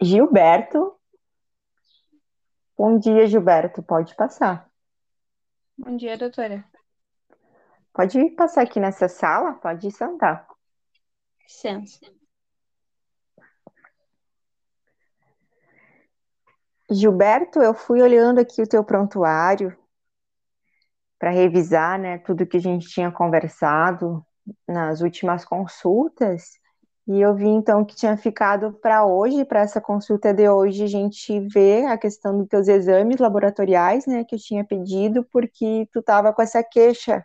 Gilberto. Bom dia, Gilberto. Pode passar. Bom dia, doutora. Pode passar aqui nessa sala? Pode sentar. Licença. Gilberto, eu fui olhando aqui o teu prontuário para revisar, né, tudo que a gente tinha conversado nas últimas consultas, e eu vi então que tinha ficado para hoje, para essa consulta de hoje, a gente ver a questão dos teus exames laboratoriais, né, que eu tinha pedido, porque tu estava com essa queixa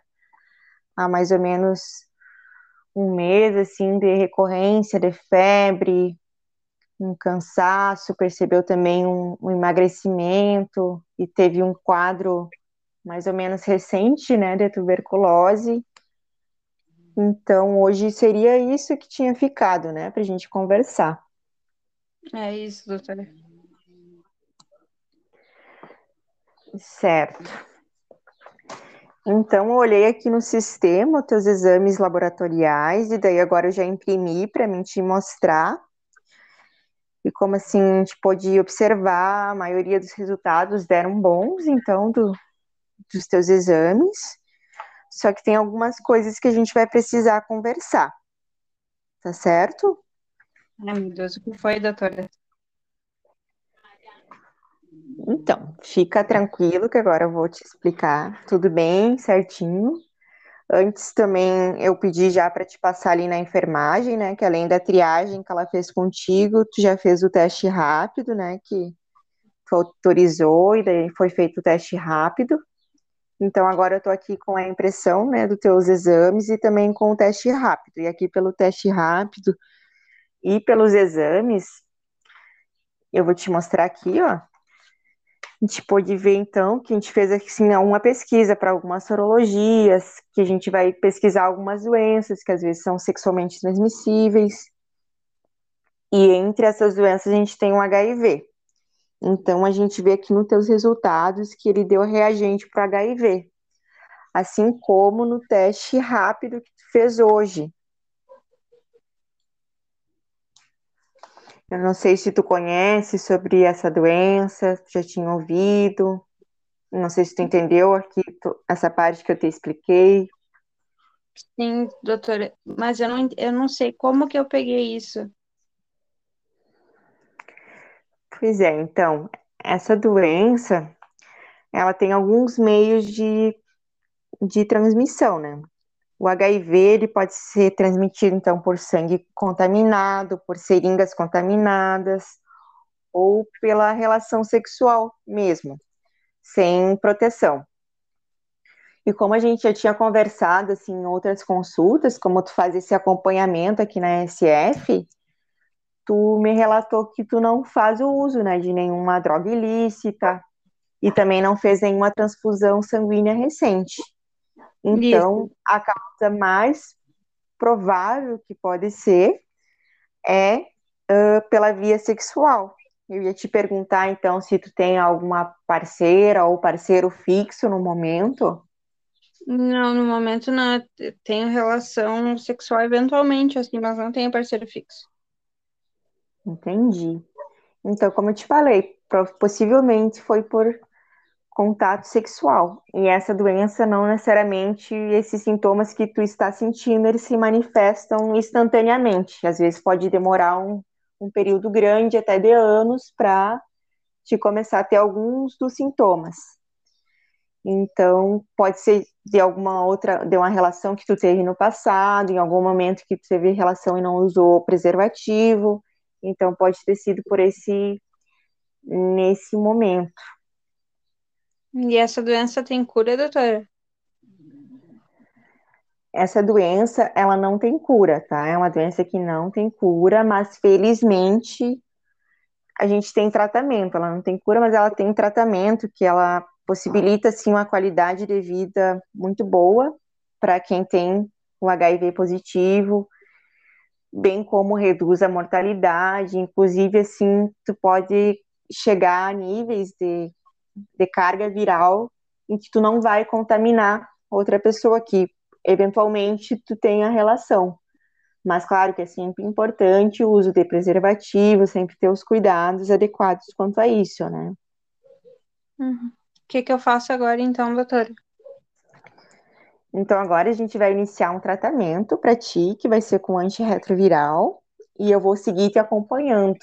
há mais ou menos um mês, assim, de recorrência, de febre, um cansaço, percebeu também um, um emagrecimento e teve um quadro mais ou menos recente, né, de tuberculose. Então, hoje seria isso que tinha ficado, né, para a gente conversar. É isso, doutora. Certo. Então, eu olhei aqui no sistema os teus exames laboratoriais, e daí agora eu já imprimi para mim te mostrar. E como assim a gente pôde observar, a maioria dos resultados deram bons, então, do, dos teus exames. Só que tem algumas coisas que a gente vai precisar conversar. Tá certo? Ai, meu Deus, o que foi, doutora? Então, fica tranquilo que agora eu vou te explicar tudo bem, certinho. Antes também eu pedi já para te passar ali na enfermagem, né? Que além da triagem que ela fez contigo, tu já fez o teste rápido, né? Que tu autorizou e daí foi feito o teste rápido. Então agora eu tô aqui com a impressão, né, dos teus exames e também com o teste rápido. E aqui pelo teste rápido e pelos exames, eu vou te mostrar aqui, ó. A gente pôde ver então que a gente fez assim uma pesquisa para algumas sorologias, que a gente vai pesquisar algumas doenças que às vezes são sexualmente transmissíveis. E entre essas doenças a gente tem o HIV. Então a gente vê aqui nos teus resultados que ele deu reagente para HIV, assim como no teste rápido que tu fez hoje. Eu não sei se tu conhece sobre essa doença, já tinha ouvido. Não sei se tu entendeu aqui tu, essa parte que eu te expliquei. Sim, doutora, mas eu não, eu não sei como que eu peguei isso. É, então, essa doença, ela tem alguns meios de, de transmissão, né? O HIV, ele pode ser transmitido, então, por sangue contaminado, por seringas contaminadas, ou pela relação sexual mesmo, sem proteção. E como a gente já tinha conversado, assim, em outras consultas, como tu faz esse acompanhamento aqui na SF, tu me relatou que tu não faz o uso, né, de nenhuma droga ilícita e também não fez nenhuma transfusão sanguínea recente. Então, Isso. a causa mais provável que pode ser é uh, pela via sexual. Eu ia te perguntar, então, se tu tem alguma parceira ou parceiro fixo no momento. Não, no momento não. Eu tenho relação sexual eventualmente, assim, mas não tenho parceiro fixo. Entendi. Então, como eu te falei, possivelmente foi por contato sexual. E essa doença não necessariamente esses sintomas que tu está sentindo, eles se manifestam instantaneamente. Às vezes pode demorar um, um período grande, até de anos, para te começar a ter alguns dos sintomas. Então, pode ser de alguma outra, de uma relação que tu teve no passado, em algum momento que tu teve relação e não usou preservativo, então pode ter sido por esse nesse momento. E essa doença tem cura, doutora? Essa doença, ela não tem cura, tá? É uma doença que não tem cura, mas felizmente a gente tem tratamento. Ela não tem cura, mas ela tem tratamento que ela possibilita, assim, uma qualidade de vida muito boa para quem tem o HIV positivo, bem como reduz a mortalidade, inclusive assim, tu pode chegar a níveis de, de carga viral em que tu não vai contaminar outra pessoa que eventualmente tu tenha relação. Mas claro que é sempre importante o uso de preservativo, sempre ter os cuidados adequados quanto a isso, né? Uhum. O que que eu faço agora então, doutora? Então agora a gente vai iniciar um tratamento para ti, que vai ser com antirretroviral, e eu vou seguir te acompanhando.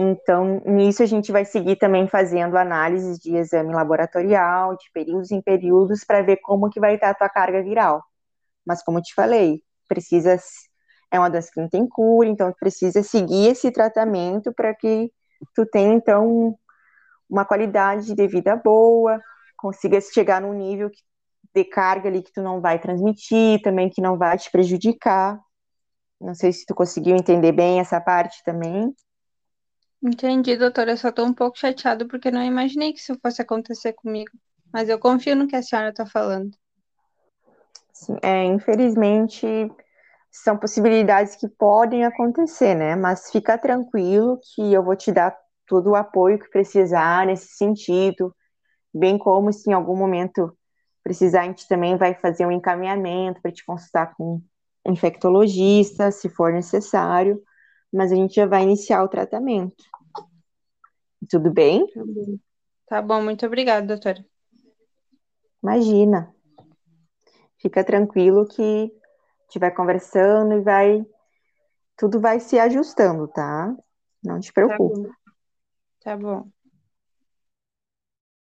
Então, nisso a gente vai seguir também fazendo análises de exame laboratorial, de períodos em períodos, para ver como que vai estar a tua carga viral. Mas como eu te falei, precisa é uma doença que não tem cura, então precisa seguir esse tratamento para que tu tenha então uma qualidade de vida boa, consiga chegar num nível de carga ali que tu não vai transmitir, também que não vai te prejudicar. Não sei se tu conseguiu entender bem essa parte também. Entendi, doutora. Eu só tô um pouco chateada porque não imaginei que isso fosse acontecer comigo. Mas eu confio no que a senhora está falando. Sim, é, infelizmente, são possibilidades que podem acontecer, né? Mas fica tranquilo que eu vou te dar todo o apoio que precisar nesse sentido, bem como se em algum momento precisar, a gente também vai fazer um encaminhamento para te consultar com um infectologista, se for necessário, mas a gente já vai iniciar o tratamento. Tudo bem? Tá bom, muito obrigada, doutora. Imagina. Fica tranquilo que a gente vai conversando e vai. Tudo vai se ajustando, tá? Não te preocupe. Tá bom. Tá bom.